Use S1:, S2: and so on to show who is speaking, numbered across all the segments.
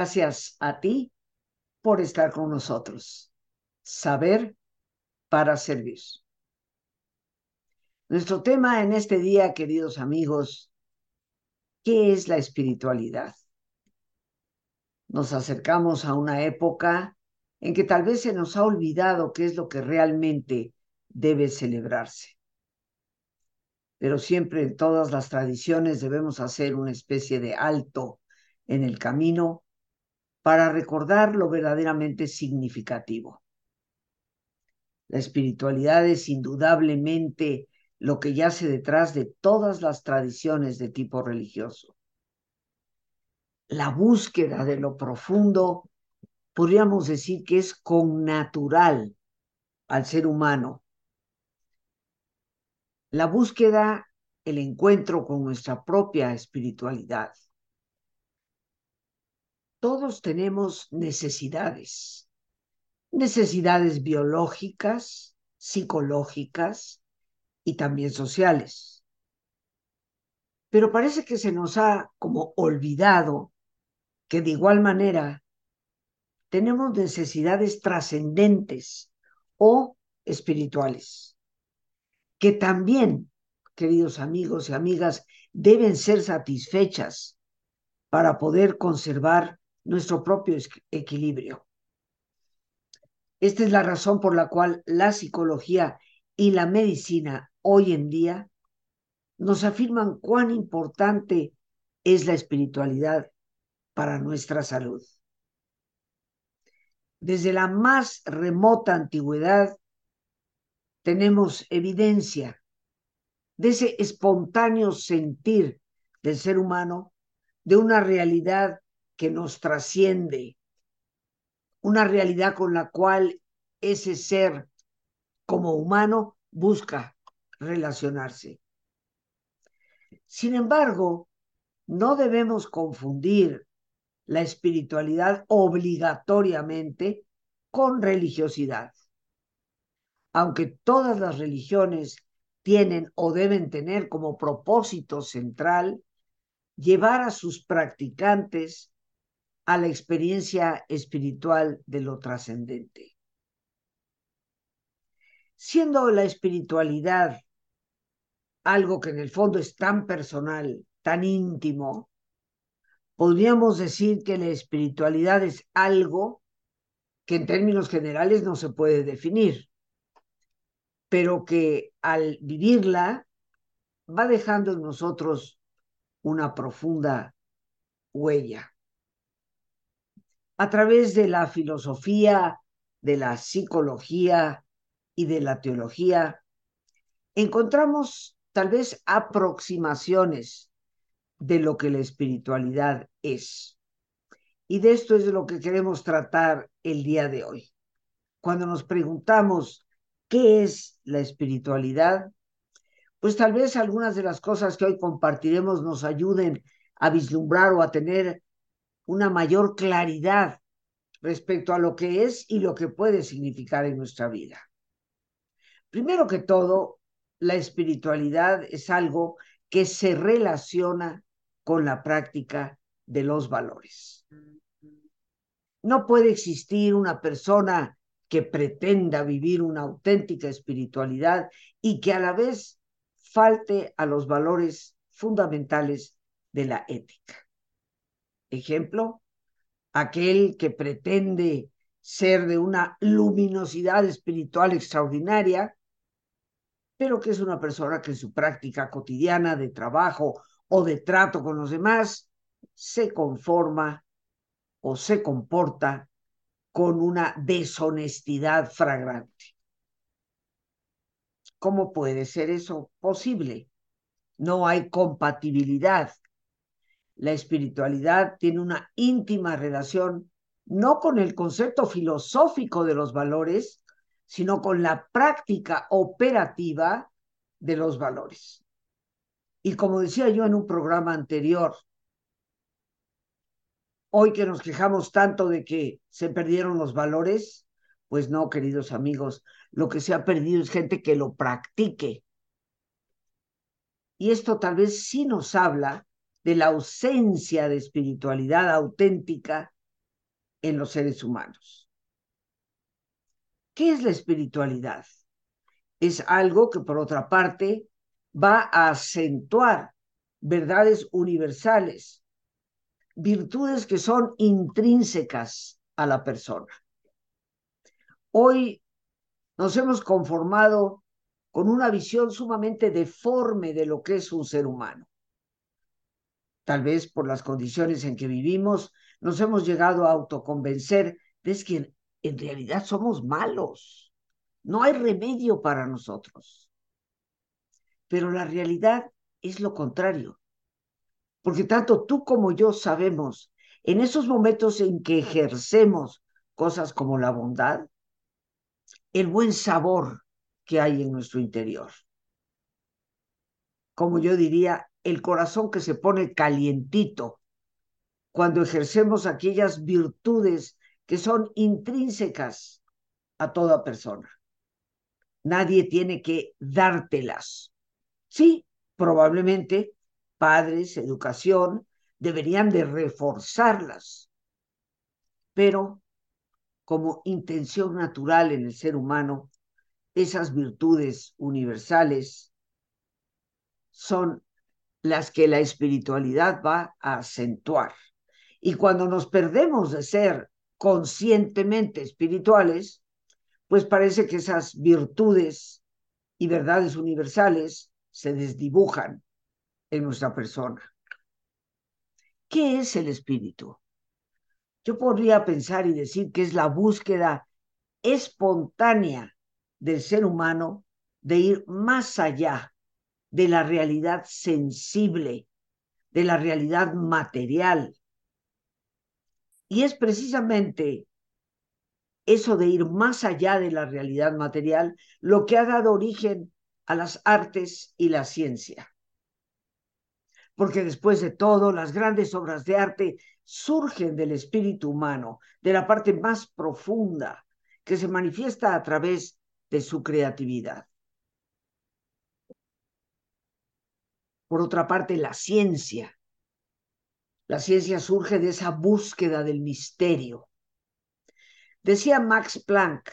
S1: Gracias a ti por estar con nosotros. Saber para servir. Nuestro tema en este día, queridos amigos, ¿qué es la espiritualidad? Nos acercamos a una época en que tal vez se nos ha olvidado qué es lo que realmente debe celebrarse. Pero siempre en todas las tradiciones debemos hacer una especie de alto en el camino para recordar lo verdaderamente significativo. La espiritualidad es indudablemente lo que yace detrás de todas las tradiciones de tipo religioso. La búsqueda de lo profundo, podríamos decir que es connatural al ser humano. La búsqueda, el encuentro con nuestra propia espiritualidad. Todos tenemos necesidades, necesidades biológicas, psicológicas y también sociales. Pero parece que se nos ha como olvidado que de igual manera tenemos necesidades trascendentes o espirituales, que también, queridos amigos y amigas, deben ser satisfechas para poder conservar nuestro propio equilibrio. Esta es la razón por la cual la psicología y la medicina hoy en día nos afirman cuán importante es la espiritualidad para nuestra salud. Desde la más remota antigüedad tenemos evidencia de ese espontáneo sentir del ser humano, de una realidad que nos trasciende, una realidad con la cual ese ser como humano busca relacionarse. Sin embargo, no debemos confundir la espiritualidad obligatoriamente con religiosidad. Aunque todas las religiones tienen o deben tener como propósito central llevar a sus practicantes a la experiencia espiritual de lo trascendente. Siendo la espiritualidad algo que en el fondo es tan personal, tan íntimo, podríamos decir que la espiritualidad es algo que en términos generales no se puede definir, pero que al vivirla va dejando en nosotros una profunda huella a través de la filosofía, de la psicología y de la teología, encontramos tal vez aproximaciones de lo que la espiritualidad es. Y de esto es de lo que queremos tratar el día de hoy. Cuando nos preguntamos qué es la espiritualidad, pues tal vez algunas de las cosas que hoy compartiremos nos ayuden a vislumbrar o a tener una mayor claridad respecto a lo que es y lo que puede significar en nuestra vida. Primero que todo, la espiritualidad es algo que se relaciona con la práctica de los valores. No puede existir una persona que pretenda vivir una auténtica espiritualidad y que a la vez falte a los valores fundamentales de la ética. Ejemplo, aquel que pretende ser de una luminosidad espiritual extraordinaria, pero que es una persona que en su práctica cotidiana de trabajo o de trato con los demás se conforma o se comporta con una deshonestidad fragrante. ¿Cómo puede ser eso posible? No hay compatibilidad la espiritualidad tiene una íntima relación no con el concepto filosófico de los valores, sino con la práctica operativa de los valores. Y como decía yo en un programa anterior, hoy que nos quejamos tanto de que se perdieron los valores, pues no, queridos amigos, lo que se ha perdido es gente que lo practique. Y esto tal vez sí nos habla de la ausencia de espiritualidad auténtica en los seres humanos. ¿Qué es la espiritualidad? Es algo que, por otra parte, va a acentuar verdades universales, virtudes que son intrínsecas a la persona. Hoy nos hemos conformado con una visión sumamente deforme de lo que es un ser humano. Tal vez por las condiciones en que vivimos, nos hemos llegado a autoconvencer de que en realidad somos malos. No hay remedio para nosotros. Pero la realidad es lo contrario. Porque tanto tú como yo sabemos, en esos momentos en que ejercemos cosas como la bondad, el buen sabor que hay en nuestro interior. Como yo diría, el corazón que se pone calientito cuando ejercemos aquellas virtudes que son intrínsecas a toda persona. Nadie tiene que dártelas. Sí, probablemente padres, educación, deberían de reforzarlas, pero como intención natural en el ser humano, esas virtudes universales son las que la espiritualidad va a acentuar. Y cuando nos perdemos de ser conscientemente espirituales, pues parece que esas virtudes y verdades universales se desdibujan en nuestra persona. ¿Qué es el espíritu? Yo podría pensar y decir que es la búsqueda espontánea del ser humano de ir más allá de la realidad sensible, de la realidad material. Y es precisamente eso de ir más allá de la realidad material lo que ha dado origen a las artes y la ciencia porque después de todo, las grandes obras de arte surgen del espíritu humano, de la parte más profunda, que se manifiesta a través de su creatividad. Por otra parte, la ciencia. La ciencia surge de esa búsqueda del misterio. Decía Max Planck,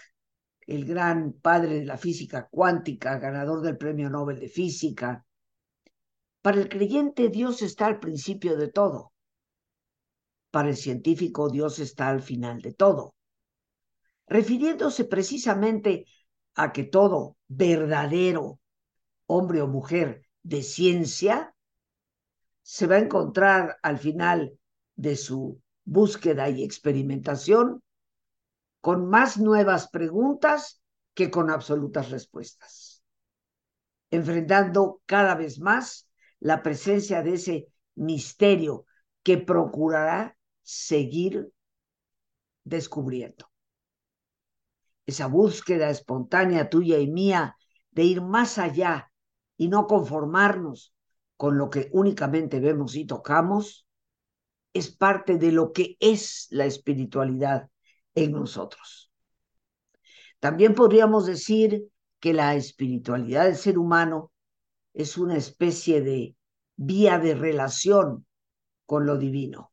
S1: el gran padre de la física cuántica, ganador del Premio Nobel de Física, para el creyente Dios está al principio de todo. Para el científico Dios está al final de todo. Refiriéndose precisamente a que todo verdadero hombre o mujer de ciencia se va a encontrar al final de su búsqueda y experimentación con más nuevas preguntas que con absolutas respuestas, enfrentando cada vez más la presencia de ese misterio que procurará seguir descubriendo. Esa búsqueda espontánea tuya y mía de ir más allá y no conformarnos con lo que únicamente vemos y tocamos, es parte de lo que es la espiritualidad en nosotros. También podríamos decir que la espiritualidad del ser humano es una especie de vía de relación con lo divino,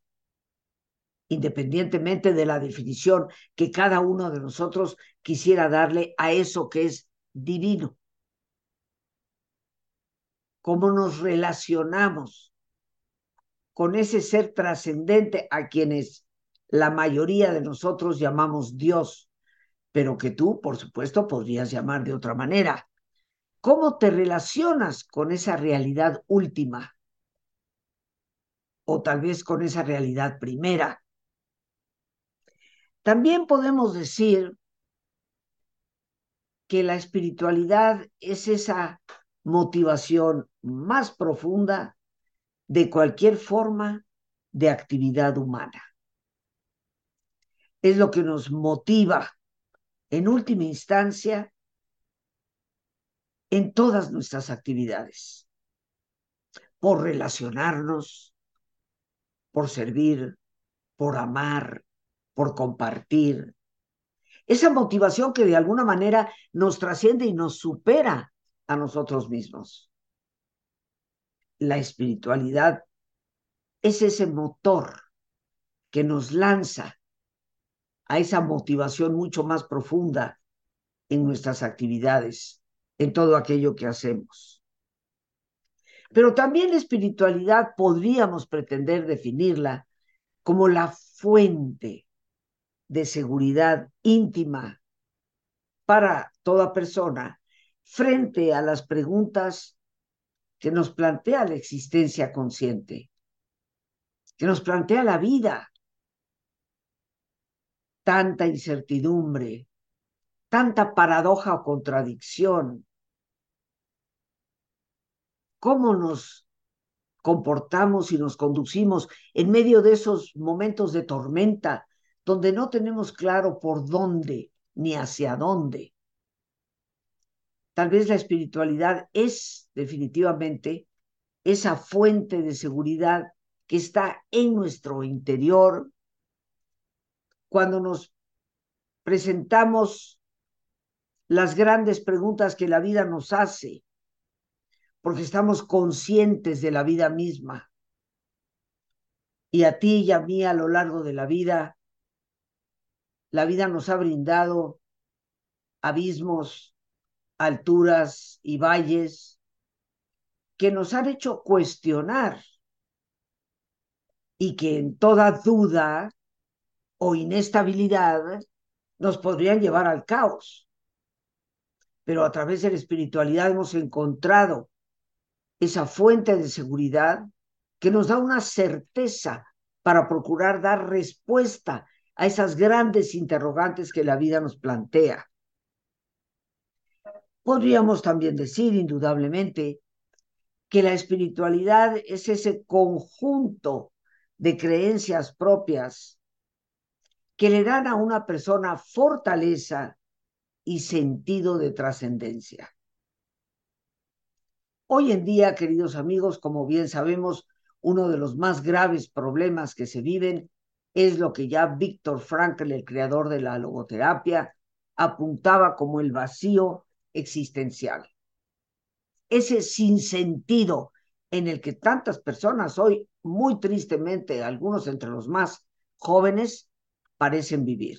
S1: independientemente de la definición que cada uno de nosotros quisiera darle a eso que es divino. Cómo nos relacionamos con ese ser trascendente a quienes la mayoría de nosotros llamamos Dios, pero que tú, por supuesto, podrías llamar de otra manera. ¿Cómo te relacionas con esa realidad última? O tal vez con esa realidad primera. También podemos decir que la espiritualidad es esa motivación más profunda de cualquier forma de actividad humana. Es lo que nos motiva, en última instancia, en todas nuestras actividades, por relacionarnos, por servir, por amar, por compartir. Esa motivación que de alguna manera nos trasciende y nos supera a nosotros mismos. La espiritualidad es ese motor que nos lanza a esa motivación mucho más profunda en nuestras actividades, en todo aquello que hacemos. Pero también la espiritualidad podríamos pretender definirla como la fuente de seguridad íntima para toda persona frente a las preguntas que nos plantea la existencia consciente, que nos plantea la vida. Tanta incertidumbre, tanta paradoja o contradicción. ¿Cómo nos comportamos y nos conducimos en medio de esos momentos de tormenta donde no tenemos claro por dónde ni hacia dónde? Tal vez la espiritualidad es definitivamente esa fuente de seguridad que está en nuestro interior cuando nos presentamos las grandes preguntas que la vida nos hace, porque estamos conscientes de la vida misma. Y a ti y a mí a lo largo de la vida, la vida nos ha brindado abismos, alturas y valles que nos han hecho cuestionar y que en toda duda o inestabilidad nos podrían llevar al caos pero a través de la espiritualidad hemos encontrado esa fuente de seguridad que nos da una certeza para procurar dar respuesta a esas grandes interrogantes que la vida nos plantea. Podríamos también decir, indudablemente, que la espiritualidad es ese conjunto de creencias propias que le dan a una persona fortaleza y sentido de trascendencia. Hoy en día, queridos amigos, como bien sabemos, uno de los más graves problemas que se viven es lo que ya Víctor Frankl, el creador de la logoterapia, apuntaba como el vacío existencial. Ese sinsentido en el que tantas personas hoy, muy tristemente, algunos entre los más jóvenes, parecen vivir.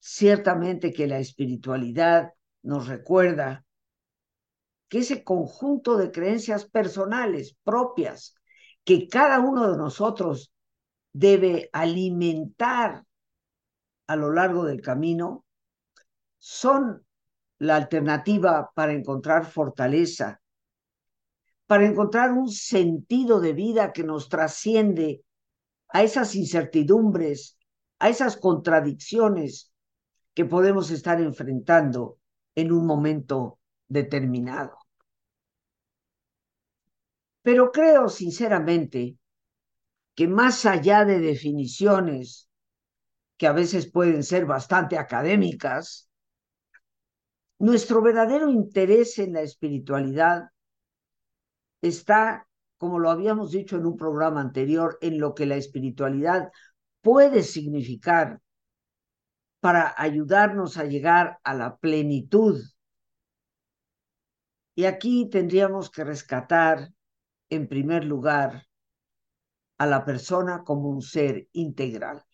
S1: Ciertamente que la espiritualidad nos recuerda que ese conjunto de creencias personales propias que cada uno de nosotros debe alimentar a lo largo del camino son la alternativa para encontrar fortaleza, para encontrar un sentido de vida que nos trasciende a esas incertidumbres, a esas contradicciones que podemos estar enfrentando en un momento determinado. Pero creo sinceramente que más allá de definiciones que a veces pueden ser bastante académicas, nuestro verdadero interés en la espiritualidad está, como lo habíamos dicho en un programa anterior, en lo que la espiritualidad puede significar para ayudarnos a llegar a la plenitud. Y aquí tendríamos que rescatar, en primer lugar, a la persona como un ser integral.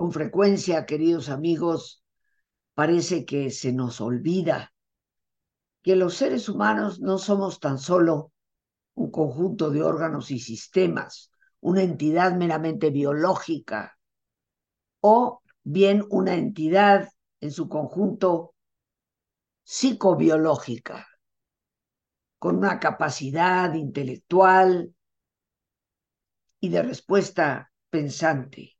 S1: Con frecuencia, queridos amigos, parece que se nos olvida que los seres humanos no somos tan solo un conjunto de órganos y sistemas, una entidad meramente biológica o bien una entidad en su conjunto psicobiológica, con una capacidad intelectual y de respuesta pensante.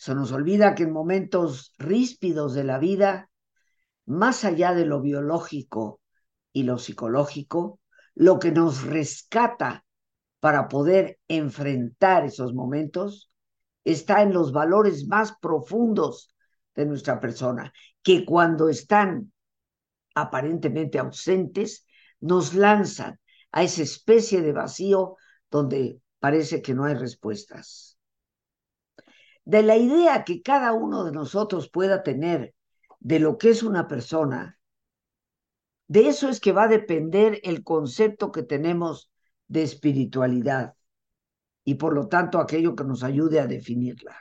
S1: Se nos olvida que en momentos ríspidos de la vida, más allá de lo biológico y lo psicológico, lo que nos rescata para poder enfrentar esos momentos está en los valores más profundos de nuestra persona, que cuando están aparentemente ausentes, nos lanzan a esa especie de vacío donde parece que no hay respuestas. De la idea que cada uno de nosotros pueda tener de lo que es una persona, de eso es que va a depender el concepto que tenemos de espiritualidad y por lo tanto aquello que nos ayude a definirla.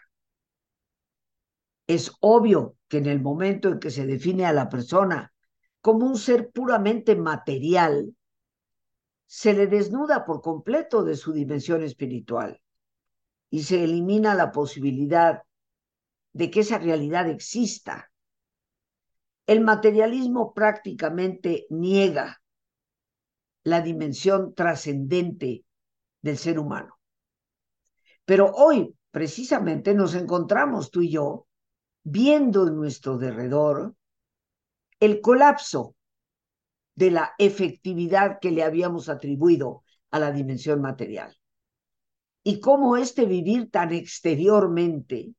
S1: Es obvio que en el momento en que se define a la persona como un ser puramente material, se le desnuda por completo de su dimensión espiritual y se elimina la posibilidad de que esa realidad exista. El materialismo prácticamente niega la dimensión trascendente del ser humano. Pero hoy, precisamente, nos encontramos tú y yo viendo en nuestro derredor el colapso de la efectividad que le habíamos atribuido a la dimensión material. Y cómo este vivir tan exteriormente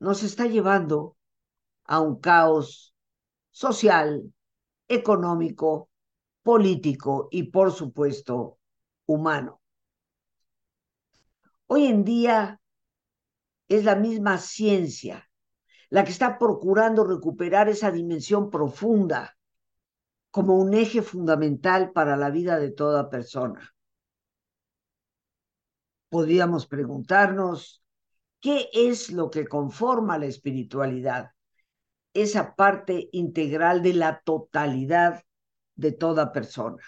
S1: nos está llevando a un caos social, económico, político y, por supuesto, humano. Hoy en día es la misma ciencia la que está procurando recuperar esa dimensión profunda como un eje fundamental para la vida de toda persona. Podríamos preguntarnos, ¿qué es lo que conforma la espiritualidad? Esa parte integral de la totalidad de toda persona.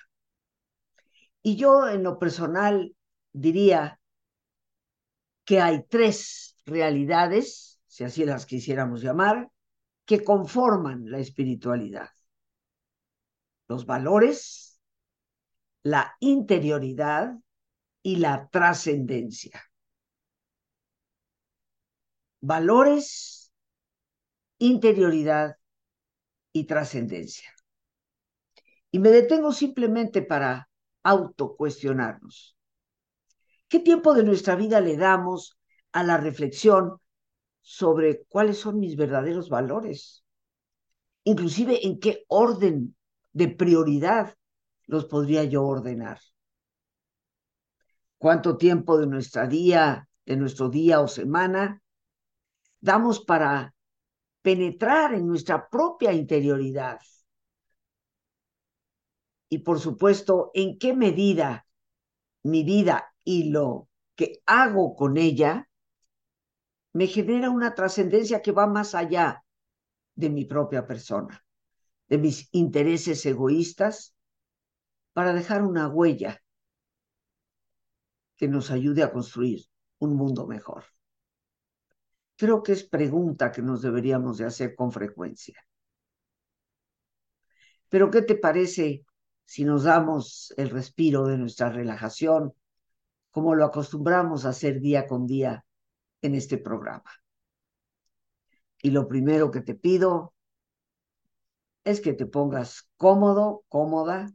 S1: Y yo en lo personal diría que hay tres realidades si así las quisiéramos llamar, que conforman la espiritualidad. Los valores, la interioridad y la trascendencia. Valores, interioridad y trascendencia. Y me detengo simplemente para autocuestionarnos. ¿Qué tiempo de nuestra vida le damos a la reflexión sobre cuáles son mis verdaderos valores, inclusive en qué orden de prioridad los podría yo ordenar. ¿Cuánto tiempo de nuestra día, de nuestro día o semana damos para penetrar en nuestra propia interioridad? Y por supuesto, ¿en qué medida mi vida y lo que hago con ella me genera una trascendencia que va más allá de mi propia persona, de mis intereses egoístas, para dejar una huella que nos ayude a construir un mundo mejor. Creo que es pregunta que nos deberíamos de hacer con frecuencia. Pero ¿qué te parece si nos damos el respiro de nuestra relajación, como lo acostumbramos a hacer día con día en este programa. Y lo primero que te pido es que te pongas cómodo, cómoda,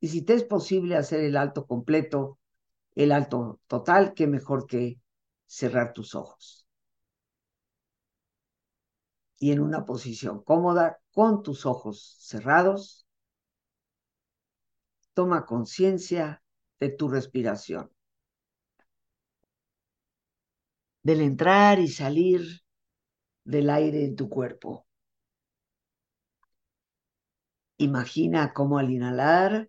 S1: y si te es posible hacer el alto completo, el alto total, qué mejor que cerrar tus ojos. Y en una posición cómoda, con tus ojos cerrados, toma conciencia de tu respiración. del entrar y salir del aire en tu cuerpo. Imagina cómo al inhalar,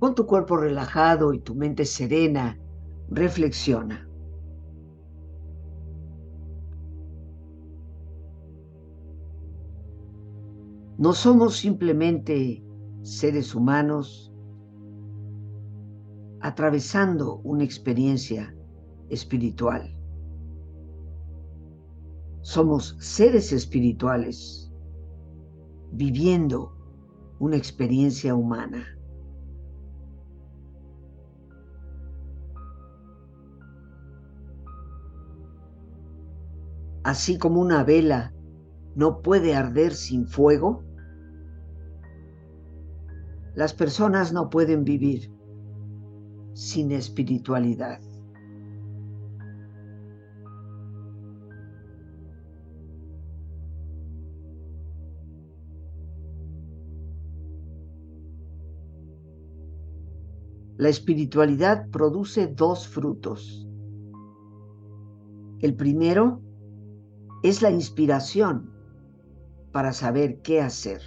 S1: Con tu cuerpo relajado y tu mente serena, reflexiona. No somos simplemente seres humanos atravesando una experiencia espiritual. Somos seres espirituales viviendo una experiencia humana. Así como una vela no puede arder sin fuego, las personas no pueden vivir sin espiritualidad. La espiritualidad produce dos frutos. El primero es la inspiración para saber qué hacer.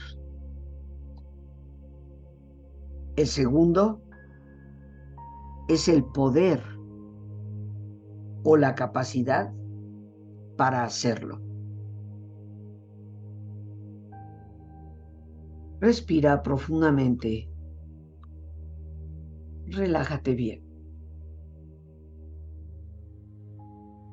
S1: El segundo es el poder o la capacidad para hacerlo. Respira profundamente relájate bien.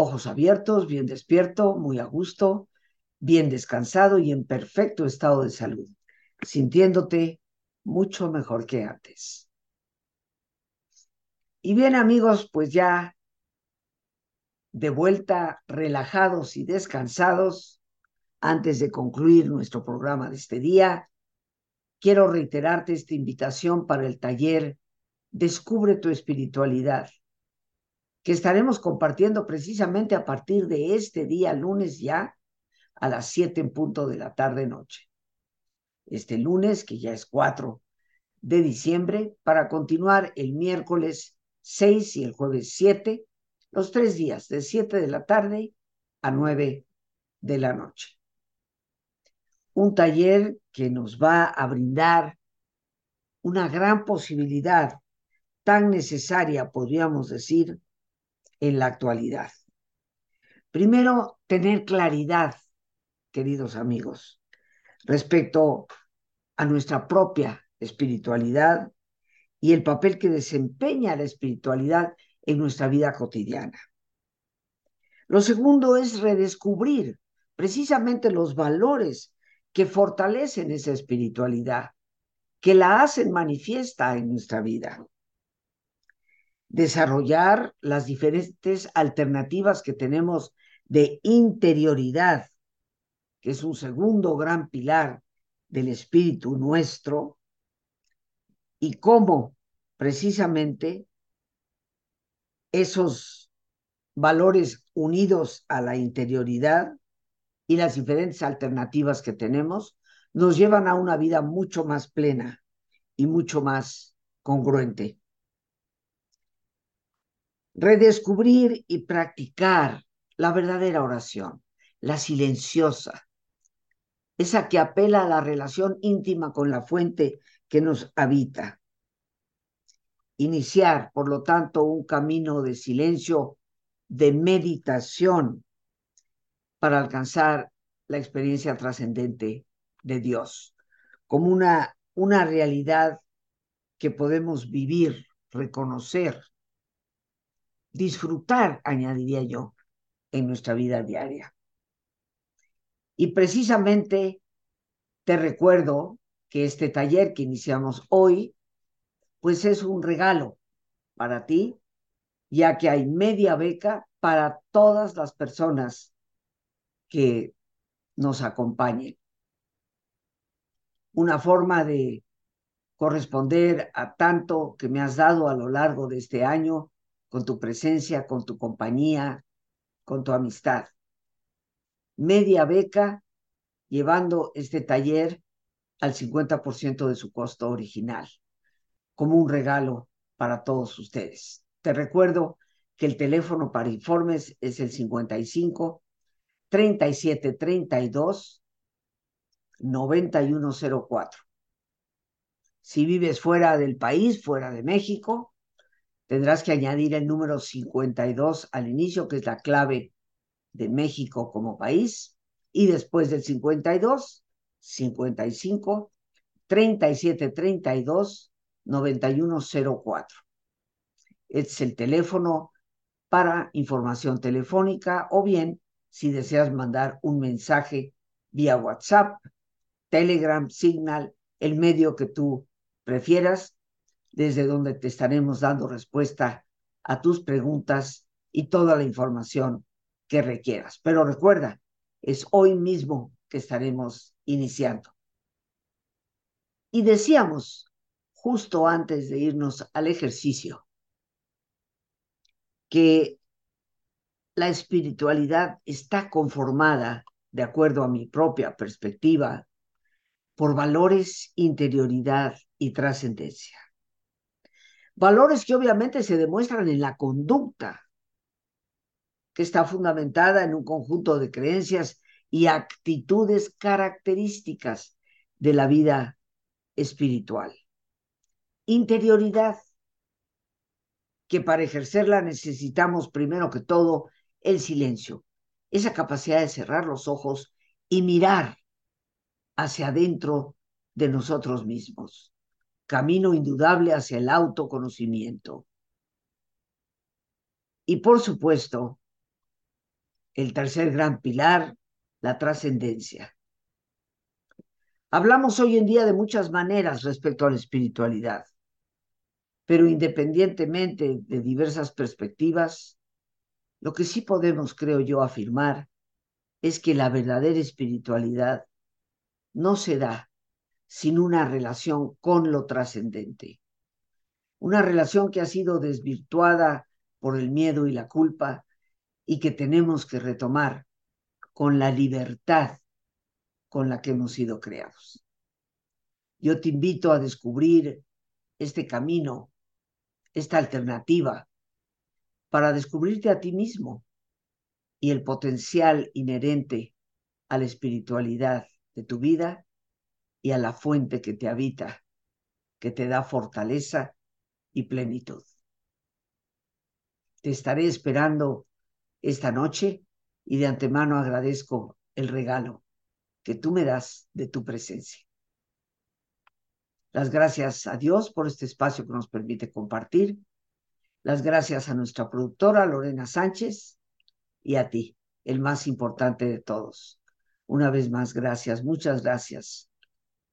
S1: Ojos abiertos, bien despierto, muy a gusto, bien descansado y en perfecto estado de salud, sintiéndote mucho mejor que antes. Y bien amigos, pues ya de vuelta relajados y descansados, antes de concluir nuestro programa de este día, quiero reiterarte esta invitación para el taller Descubre tu espiritualidad, que estaremos compartiendo precisamente a partir de este día, lunes ya, a las 7 en punto de la tarde-noche. Este lunes, que ya es 4 de diciembre, para continuar el miércoles 6 y el jueves 7, los tres días, de 7 de la tarde a 9 de la noche. Un taller que nos va a brindar una gran posibilidad tan necesaria, podríamos decir, en la actualidad. Primero, tener claridad, queridos amigos, respecto a nuestra propia espiritualidad y el papel que desempeña la espiritualidad en nuestra vida cotidiana. Lo segundo es redescubrir precisamente los valores que fortalecen esa espiritualidad, que la hacen manifiesta en nuestra vida desarrollar las diferentes alternativas que tenemos de interioridad, que es un segundo gran pilar del espíritu nuestro, y cómo precisamente esos valores unidos a la interioridad y las diferentes alternativas que tenemos nos llevan a una vida mucho más plena y mucho más congruente redescubrir y practicar la verdadera oración, la silenciosa, esa que apela a la relación íntima con la fuente que nos habita. Iniciar, por lo tanto, un camino de silencio, de meditación, para alcanzar la experiencia trascendente de Dios, como una, una realidad que podemos vivir, reconocer disfrutar, añadiría yo, en nuestra vida diaria. Y precisamente te recuerdo que este taller que iniciamos hoy, pues es un regalo para ti, ya que hay media beca para todas las personas que nos acompañen. Una forma de corresponder a tanto que me has dado a lo largo de este año con tu presencia, con tu compañía, con tu amistad. Media beca llevando este taller al 50% de su costo original, como un regalo para todos ustedes. Te recuerdo que el teléfono para informes es el 55 37 32 9104. Si vives fuera del país, fuera de México, tendrás que añadir el número 52 al inicio, que es la clave de México como país, y después del 52, 55, 37 32 9104. Este es el teléfono para información telefónica o bien si deseas mandar un mensaje vía WhatsApp, Telegram, Signal, el medio que tú prefieras, desde donde te estaremos dando respuesta a tus preguntas y toda la información que requieras. Pero recuerda, es hoy mismo que estaremos iniciando. Y decíamos, justo antes de irnos al ejercicio, que la espiritualidad está conformada, de acuerdo a mi propia perspectiva, por valores, interioridad y trascendencia. Valores que obviamente se demuestran en la conducta, que está fundamentada en un conjunto de creencias y actitudes características de la vida espiritual. Interioridad, que para ejercerla necesitamos primero que todo el silencio, esa capacidad de cerrar los ojos y mirar hacia adentro de nosotros mismos, camino indudable hacia el autoconocimiento. Y por supuesto, el tercer gran pilar, la trascendencia. Hablamos hoy en día de muchas maneras respecto a la espiritualidad, pero independientemente de diversas perspectivas, lo que sí podemos, creo yo, afirmar es que la verdadera espiritualidad no se da sin una relación con lo trascendente. Una relación que ha sido desvirtuada por el miedo y la culpa y que tenemos que retomar con la libertad con la que hemos sido creados. Yo te invito a descubrir este camino, esta alternativa, para descubrirte a ti mismo y el potencial inherente a la espiritualidad de tu vida y a la fuente que te habita, que te da fortaleza y plenitud. Te estaré esperando esta noche y de antemano agradezco el regalo que tú me das de tu presencia. Las gracias a Dios por este espacio que nos permite compartir. Las gracias a nuestra productora Lorena Sánchez y a ti, el más importante de todos. Una vez más, gracias, muchas gracias